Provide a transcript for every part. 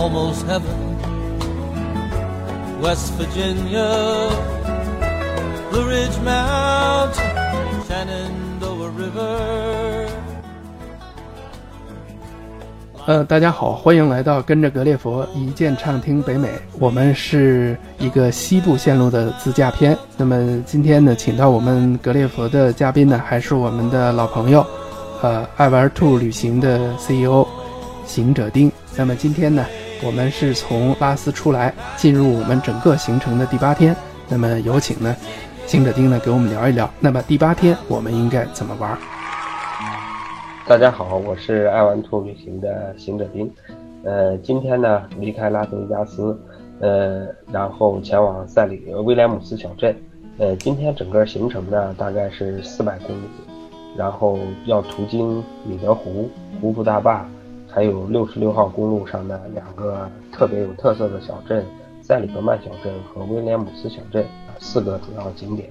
almost heaven. West Virginia, Blue Ridge Mountain, Shenandoah River. 呃，大家好，欢迎来到跟着格列佛一键畅听北美。我们是一个西部线路的自驾片。那么今天呢，请到我们格列佛的嘉宾呢，还是我们的老朋友，呃，爱玩兔旅行的 CEO 行者丁。那么今天呢，我们是从拉斯出来，进入我们整个行程的第八天。那么有请呢，行者丁呢给我们聊一聊。那么第八天我们应该怎么玩？大家好，我是爱玩兔旅行的行者丁。呃，今天呢离开拉斯维加斯，呃，然后前往塞里威廉姆斯小镇。呃，今天整个行程呢大概是四百公里，然后要途经米德湖、胡夫大坝，还有六十六号公路上的两个特别有特色的小镇——塞里格曼小镇和威廉姆斯小镇，四个主要景点。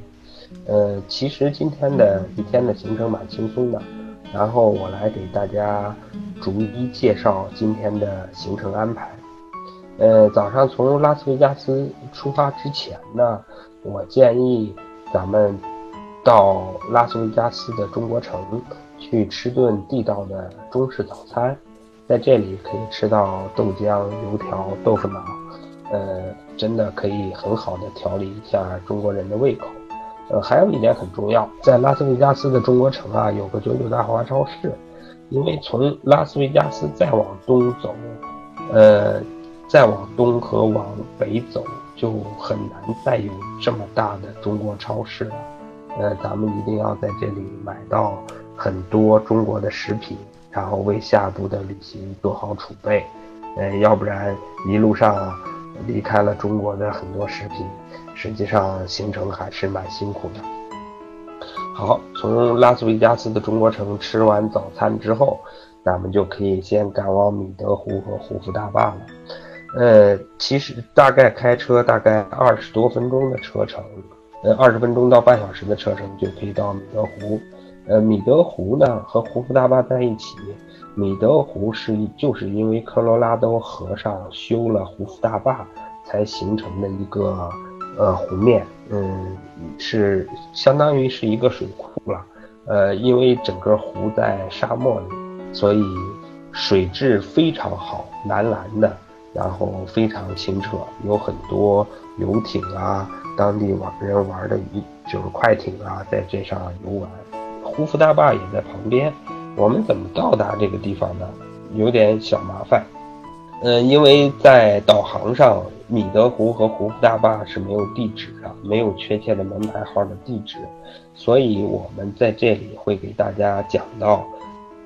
呃，其实今天的一天的行程蛮轻松的。然后我来给大家逐一介绍今天的行程安排。呃，早上从拉斯维加斯出发之前呢，我建议咱们到拉斯维加斯的中国城去吃顿地道的中式早餐，在这里可以吃到豆浆、油条、豆腐脑，呃，真的可以很好的调理一下中国人的胃口。呃，还有一点很重要，在拉斯维加斯的中国城啊，有个九九大华超市。因为从拉斯维加斯再往东走，呃，再往东和往北走，就很难再有这么大的中国超市了。呃，咱们一定要在这里买到很多中国的食品，然后为下步的旅行做好储备。呃，要不然一路上离开了中国的很多食品。实际上行程还是蛮辛苦的。好，从拉斯维加斯的中国城吃完早餐之后，咱们就可以先赶往米德湖和胡夫大坝了。呃，其实大概开车大概二十多分钟的车程，呃，二十分钟到半小时的车程就可以到米德湖。呃，米德湖呢和胡夫大坝在一起，米德湖是就是因为科罗拉多河上修了胡夫大坝才形成的一个。呃，湖面，嗯，是相当于是一个水库了。呃，因为整个湖在沙漠里，所以水质非常好，蓝蓝的，然后非常清澈，有很多游艇啊，当地玩人玩的鱼就是快艇啊，在这上游玩。胡夫大坝也在旁边，我们怎么到达这个地方呢？有点小麻烦。嗯，因为在导航上。米德湖和胡夫大坝是没有地址的，没有确切的门牌号的地址，所以我们在这里会给大家讲到，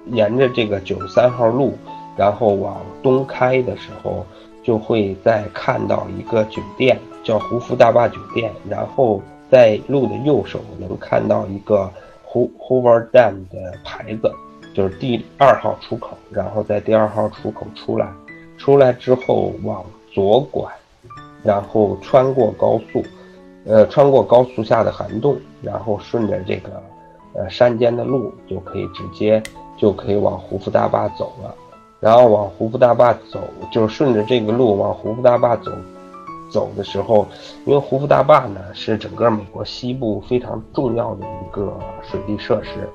沿着这个九十三号路，然后往东开的时候，就会再看到一个酒店，叫胡夫大坝酒店，然后在路的右手能看到一个 Hoover Dam 的牌子，就是第二号出口，然后在第二号出口出来，出来之后往左拐。然后穿过高速，呃，穿过高速下的涵洞，然后顺着这个，呃，山间的路就可以直接就可以往胡夫大坝走了。然后往胡夫大坝走，就是顺着这个路往胡夫大坝走，走的时候，因为胡夫大坝呢是整个美国西部非常重要的一个水利设施，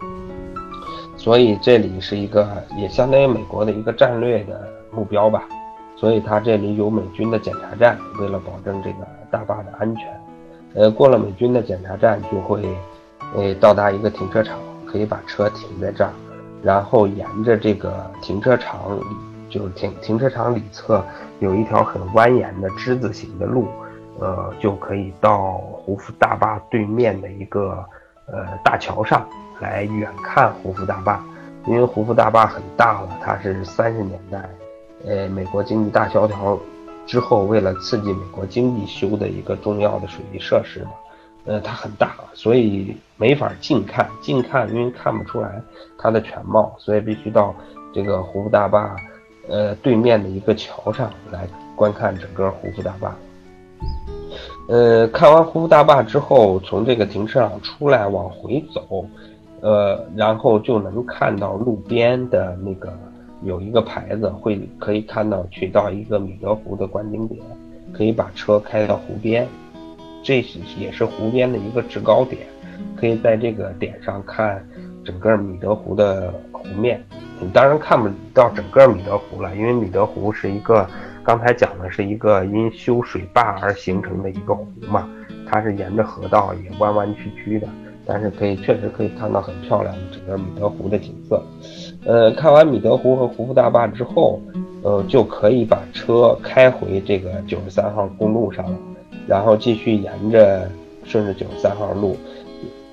所以这里是一个也相当于美国的一个战略的目标吧。所以它这里有美军的检查站，为了保证这个大坝的安全，呃，过了美军的检查站就会，呃，到达一个停车场，可以把车停在这儿，然后沿着这个停车场，就是停停车场里侧有一条很蜿蜒的之字形的路，呃，就可以到胡夫大坝对面的一个呃大桥上来远看胡夫大坝，因为胡夫大坝很大了，它是三十年代。呃，美国经济大萧条之后，为了刺激美国经济修的一个重要的水利设施嘛，呃，它很大，所以没法近看，近看因为看不出来它的全貌，所以必须到这个胡夫大坝，呃，对面的一个桥上来观看整个胡夫大坝。呃，看完胡夫大坝之后，从这个停车场出来往回走，呃，然后就能看到路边的那个。有一个牌子，会可以看到去到一个米德湖的观景点，可以把车开到湖边，这是也是湖边的一个制高点，可以在这个点上看整个米德湖的湖面。你当然看不到整个米德湖了，因为米德湖是一个刚才讲的是一个因修水坝而形成的一个湖嘛，它是沿着河道也弯弯曲曲的，但是可以确实可以看到很漂亮的整个米德湖的景色。呃，看完米德湖和胡夫大坝之后，呃，就可以把车开回这个九十三号公路上了，然后继续沿着顺着九十三号路。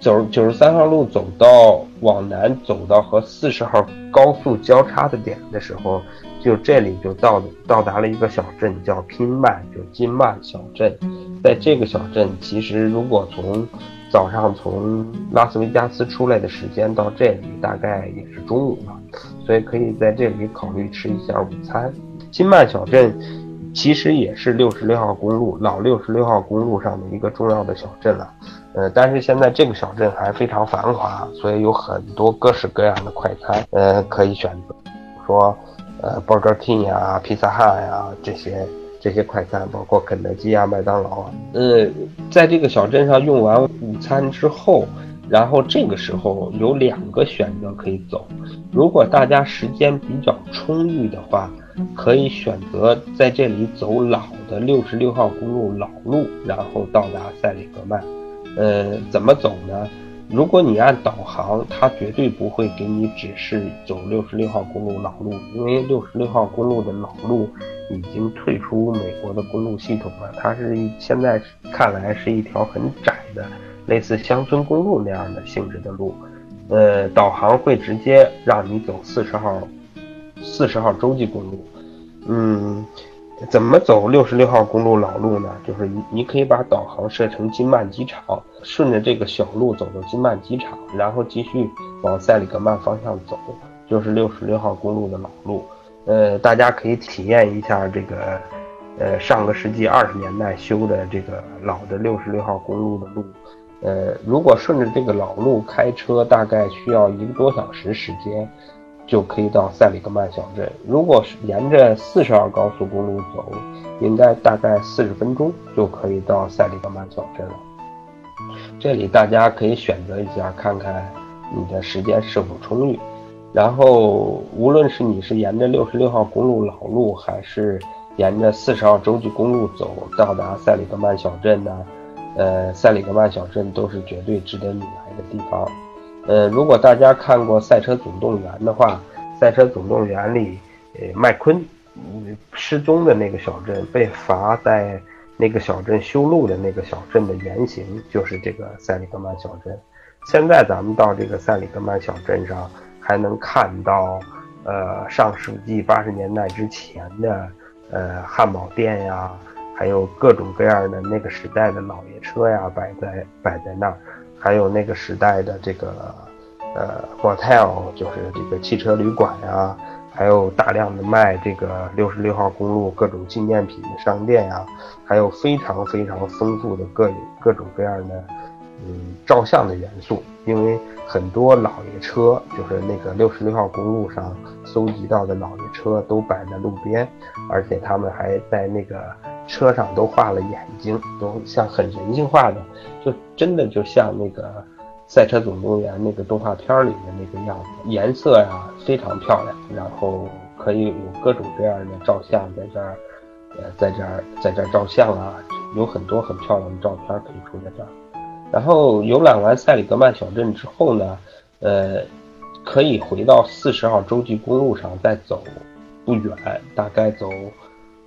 走九十三号路走到往南走到和四十号高速交叉的点的时候，就这里就到到达了一个小镇，叫拼曼，就金曼小镇。在这个小镇，其实如果从早上从拉斯维加斯出来的时间到这里，大概也是中午了，所以可以在这里考虑吃一下午餐。金曼小镇其实也是六十六号公路老六十六号公路上的一个重要的小镇了。呃，但是现在这个小镇还非常繁华，所以有很多各式各样的快餐，呃，可以选择，说，呃，Burger King 呀、披萨汉呀这些这些快餐，包括肯德基啊、麦当劳啊。呃，在这个小镇上用完午餐之后，然后这个时候有两个选择可以走。如果大家时间比较充裕的话，可以选择在这里走老的六十六号公路老路，然后到达塞里格曼。呃，怎么走呢？如果你按导航，它绝对不会给你指示走六十六号公路老路，因为六十六号公路的老路已经退出美国的公路系统了。它是现在看来是一条很窄的，类似乡村公路那样的性质的路。呃，导航会直接让你走四十号，四十号洲际公路。嗯。怎么走六十六号公路老路呢？就是你你可以把导航设成金曼机场，顺着这个小路走到金曼机场，然后继续往塞里格曼方向走，就是六十六号公路的老路。呃，大家可以体验一下这个，呃，上个世纪二十年代修的这个老的六十六号公路的路。呃，如果顺着这个老路开车，大概需要一个多小时时间。就可以到塞里格曼小镇。如果是沿着四十号高速公路走，应该大概四十分钟就可以到塞里格曼小镇了。这里大家可以选择一下，看看你的时间是否充裕。然后，无论是你是沿着六十六号公路老路，还是沿着四十号洲际公路走到达塞里格曼小镇呢？呃，塞里格曼小镇都是绝对值得你来的地方。呃，如果大家看过《赛车总动员》的话，《赛车总动员》里，呃，麦昆失踪的那个小镇，被罚在那个小镇修路的那个小镇的原型，就是这个塞里格曼小镇。现在咱们到这个塞里格曼小镇上，还能看到，呃，上世纪八十年代之前的，呃，汉堡店呀，还有各种各样的那个时代的老爷车呀，摆在摆在那儿。还有那个时代的这个，呃，motel，就是这个汽车旅馆呀，还有大量的卖这个六十六号公路各种纪念品的商店呀，还有非常非常丰富的各各种各样的，嗯，照相的元素。因为很多老爷车，就是那个六十六号公路上搜集到的老爷车，都摆在路边，而且他们还在那个。车上都画了眼睛，都像很人性化的，就真的就像那个《赛车总动员》那个动画片里的那个样子，颜色呀非常漂亮，然后可以有各种各样的照相在这儿，呃，在这儿在这儿照相啊，有很多很漂亮的照片可以出在这儿。然后游览完塞里格曼小镇之后呢，呃，可以回到四十号洲际公路上再走不远，大概走。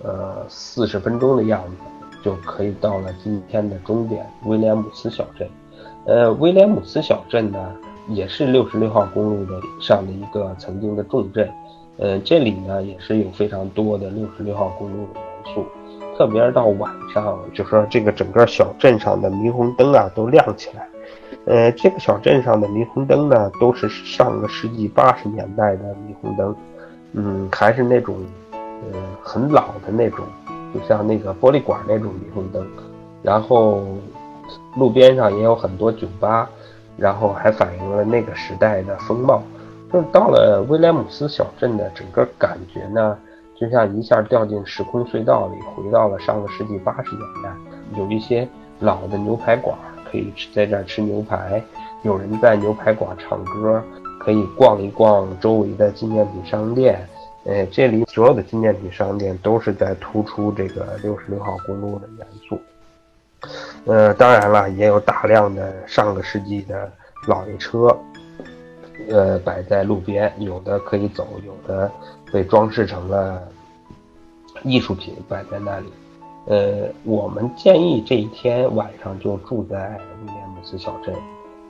呃，四十分钟的样子就可以到了今天的终点威廉姆斯小镇。呃，威廉姆斯小镇呢，也是六十六号公路的上的一个曾经的重镇。呃，这里呢也是有非常多的六十六号公路的元素，特别是到晚上，就说这个整个小镇上的霓虹灯啊都亮起来。呃，这个小镇上的霓虹灯呢，都是上个世纪八十年代的霓虹灯，嗯，还是那种。呃，很老的那种，就像那个玻璃管那种霓虹灯，然后路边上也有很多酒吧，然后还反映了那个时代的风貌。就是到了威廉姆斯小镇的整个感觉呢，就像一下掉进时空隧道里，回到了上个世纪八十年代。有一些老的牛排馆可以，在这儿吃牛排，有人在牛排馆唱歌，可以逛一逛周围的纪念品商店。呃，这里所有的纪念品商店都是在突出这个六十六号公路的元素。呃，当然了，也有大量的上个世纪的老爷车，呃，摆在路边，有的可以走，有的被装饰成了艺术品摆在那里。呃，我们建议这一天晚上就住在威廉姆斯小镇，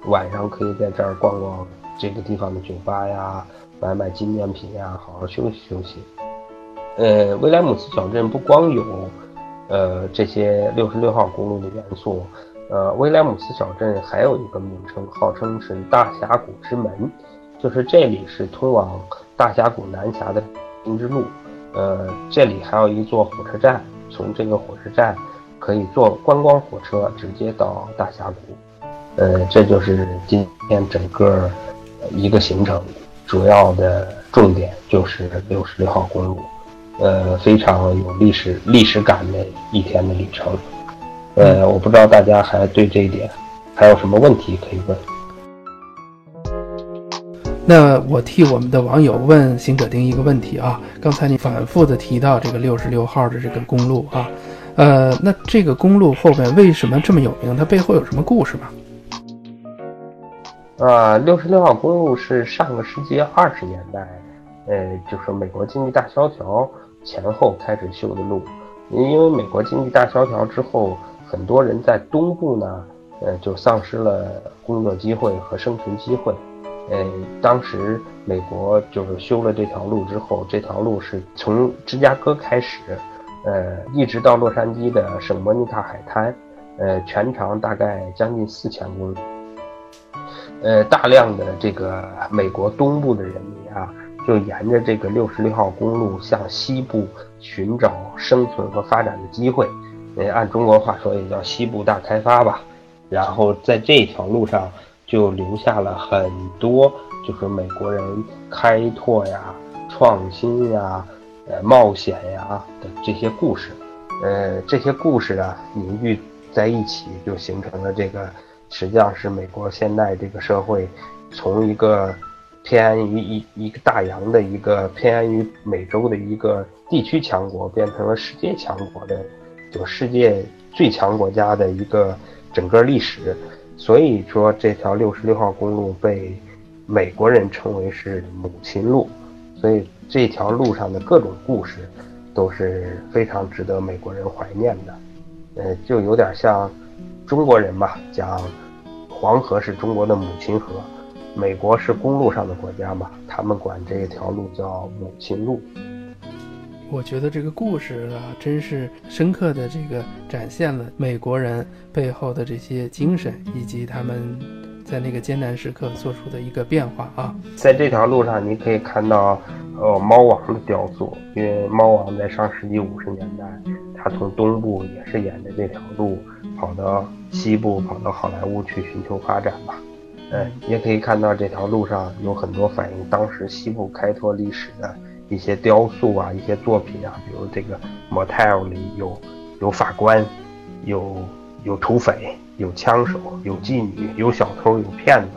晚上可以在这儿逛逛这个地方的酒吧呀，买买纪念品呀，好好休息休息。呃，威廉姆斯小镇不光有。呃，这些六十六号公路的元素，呃，威廉姆斯小镇还有一个名称，号称是大峡谷之门，就是这里是通往大峡谷南峡的行之路。呃，这里还有一座火车站，从这个火车站可以坐观光火车直接到大峡谷。呃，这就是今天整个一个行程，主要的重点就是六十六号公路。呃，非常有历史历史感的一天的旅程。呃，我不知道大家还对这一点还有什么问题可以问。那我替我们的网友问行者丁一个问题啊，刚才你反复的提到这个六十六号的这个公路啊，呃，那这个公路后面为什么这么有名？它背后有什么故事吗？啊，六十六号公路是上个世纪二十年代，呃，就是美国经济大萧条。前后开始修的路，因为美国经济大萧条之后，很多人在东部呢，呃，就丧失了工作机会和生存机会。呃，当时美国就是修了这条路之后，这条路是从芝加哥开始，呃，一直到洛杉矶的圣莫尼卡海滩，呃，全长大概将近四千公里。呃，大量的这个美国东部的人民啊。就沿着这个六十六号公路向西部寻找生存和发展的机会，呃，按中国话说也叫西部大开发吧。然后在这条路上就留下了很多，就是美国人开拓呀、创新呀、呃冒险呀的这些故事。呃，这些故事啊凝聚在一起，就形成了这个，实际上是美国现代这个社会从一个。偏安于一一个大洋的一个偏安于美洲的一个地区强国，变成了世界强国的，就世界最强国家的一个整个历史。所以说，这条六十六号公路被美国人称为是母亲路。所以这条路上的各种故事都是非常值得美国人怀念的。呃，就有点像中国人吧，讲黄河是中国的母亲河。美国是公路上的国家嘛，他们管这条路叫母亲路。我觉得这个故事啊，真是深刻的这个展现了美国人背后的这些精神，以及他们在那个艰难时刻做出的一个变化啊。在这条路上，你可以看到，呃，猫王的雕塑，因为猫王在上世纪五十年代，他从东部也是沿着这条路跑到西部，跑到好莱坞去寻求发展吧。嗯，也可以看到这条路上有很多反映当时西部开拓历史的一些雕塑啊，一些作品啊，比如这个 motel 里有有法官，有有土匪，有枪手，有妓女，有小偷，有骗子。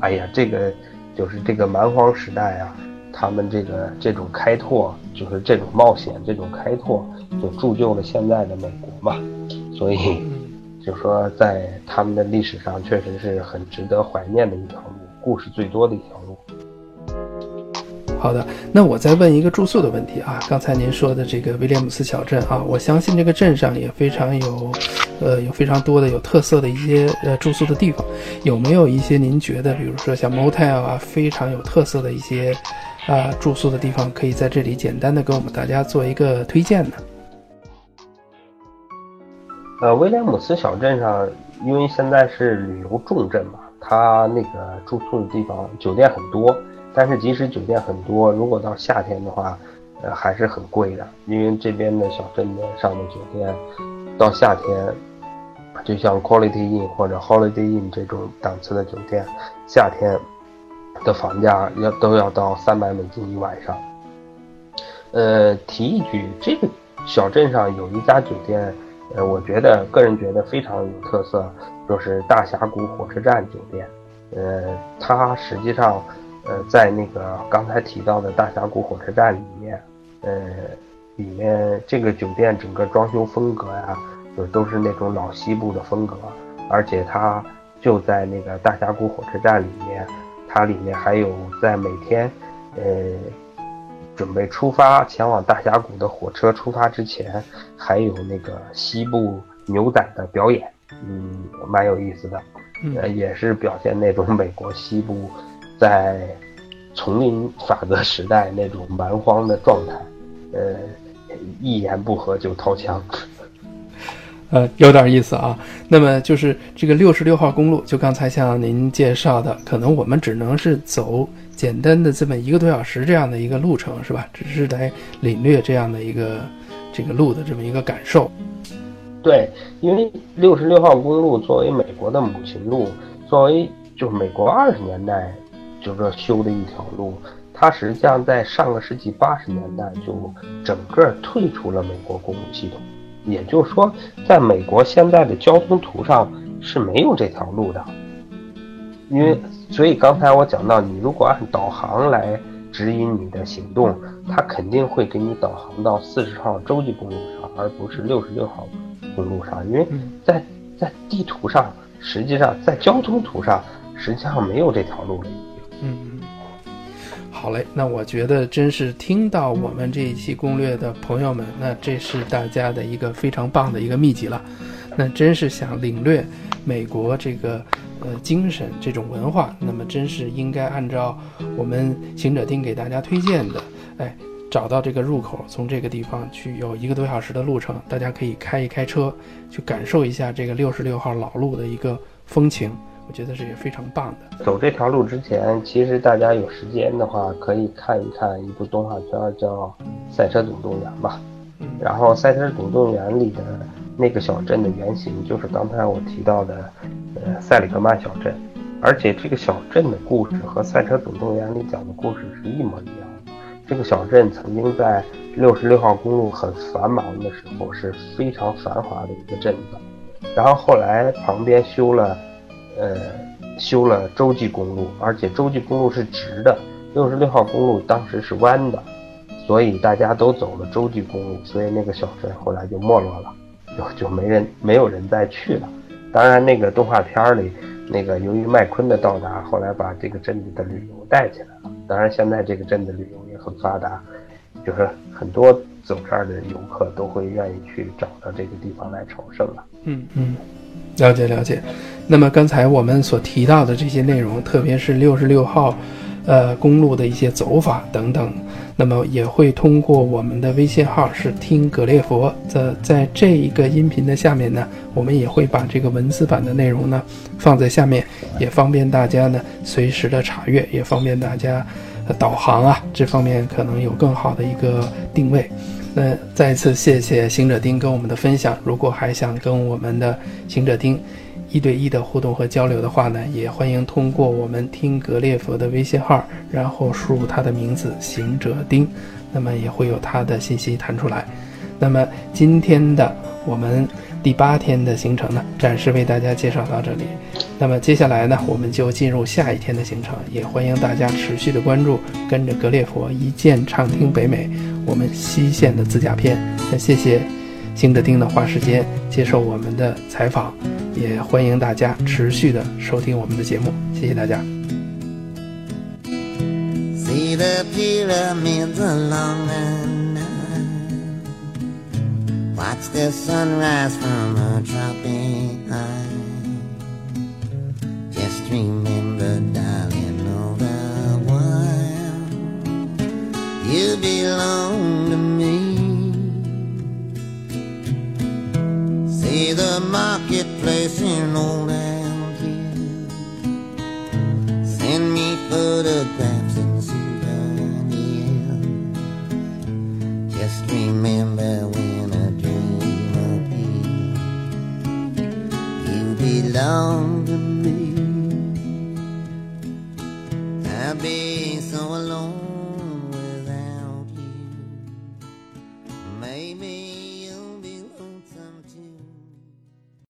哎呀，这个就是这个蛮荒时代啊，他们这个这种开拓，就是这种冒险，这种开拓，就铸就了现在的美国嘛。所以。就是说在他们的历史上，确实是很值得怀念的一条路，故事最多的一条路。好的，那我再问一个住宿的问题啊。刚才您说的这个威廉姆斯小镇啊，我相信这个镇上也非常有，呃，有非常多的有特色的一些呃住宿的地方。有没有一些您觉得，比如说像 motel 啊，非常有特色的一些啊住宿的地方，可以在这里简单的给我们大家做一个推荐呢？呃，威廉姆斯小镇上，因为现在是旅游重镇嘛，它那个住宿的地方酒店很多，但是即使酒店很多，如果到夏天的话，呃，还是很贵的。因为这边的小镇的上的酒店，到夏天，就像 Quality Inn 或者 Holiday Inn 这种档次的酒店，夏天的房价要都要到三百美金一晚上。呃，提一句，这个小镇上有一家酒店，呃，我觉得个人觉得非常有特色，就是大峡谷火车站酒店。呃，它实际上，呃，在那个刚才提到的大峡谷火车站里面，呃，里面这个酒店整个装修风格呀，就都是那种老西部的风格，而且它就在那个大峡谷火车站里面，它里面还有在每天，呃。准备出发前往大峡谷的火车出发之前，还有那个西部牛仔的表演，嗯，蛮有意思的，呃，也是表现那种美国西部在丛林法则时代那种蛮荒的状态，呃，一言不合就掏枪。呃，有点意思啊。那么就是这个六十六号公路，就刚才向您介绍的，可能我们只能是走简单的这么一个多小时这样的一个路程，是吧？只是来领略这样的一个这个路的这么一个感受。对，因为六十六号公路作为美国的母亲路，作为就是美国二十年代就是修的一条路，它实际上在上个世纪八十年代就整个退出了美国公路系统。也就是说，在美国现在的交通图上是没有这条路的，因为所以刚才我讲到，你如果按导航来指引你的行动，它肯定会给你导航到四十号洲际公路上，而不是六十六号公路上，因为在在地图上，实际上在交通图上实际上没有这条路了。嗯。好嘞，那我觉得真是听到我们这一期攻略的朋友们，那这是大家的一个非常棒的一个秘籍了。那真是想领略美国这个呃精神这种文化，那么真是应该按照我们行者丁给大家推荐的，哎，找到这个入口，从这个地方去有一个多小时的路程，大家可以开一开车，去感受一下这个六十六号老路的一个风情。我觉得这也非常棒的。走这条路之前，其实大家有时间的话，可以看一看一部动画片，叫《赛车总动员》吧。然后《赛车总动员》里的那个小镇的原型，就是刚才我提到的，呃，塞里格曼小镇。而且这个小镇的故事和《赛车总动员》里讲的故事是一模一样的。这个小镇曾经在六十六号公路很繁忙的时候，是非常繁华的一个镇子。然后后来旁边修了。呃，修了洲际公路，而且洲际公路是直的，六十六号公路当时是弯的，所以大家都走了洲际公路，所以那个小镇后来就没落了，就就没人没有人再去了。当然，那个动画片里，那个由于麦昆的到达，后来把这个镇子的旅游带起来了。当然，现在这个镇子旅游也很发达，就是很多走这儿的游客都会愿意去找到这个地方来朝圣了。嗯嗯。了解了解，那么刚才我们所提到的这些内容，特别是六十六号，呃，公路的一些走法等等，那么也会通过我们的微信号是听格列佛的，在这一个音频的下面呢，我们也会把这个文字版的内容呢放在下面，也方便大家呢随时的查阅，也方便大家导航啊，这方面可能有更好的一个定位。那再次谢谢行者丁跟我们的分享。如果还想跟我们的行者丁一对一的互动和交流的话呢，也欢迎通过我们听格列佛的微信号，然后输入他的名字行者丁，那么也会有他的信息弹出来。那么今天的我们。第八天的行程呢，暂时为大家介绍到这里。那么接下来呢，我们就进入下一天的行程，也欢迎大家持续的关注，跟着格列佛一键畅听北美，我们西线的自驾篇。那谢谢行德丁的花时间接受我们的采访，也欢迎大家持续的收听我们的节目。谢谢大家。See the pyramids along Watch the sunrise from a tropic high. Just remember, darling, all the while you belong to me. See the mark. Marketplace in old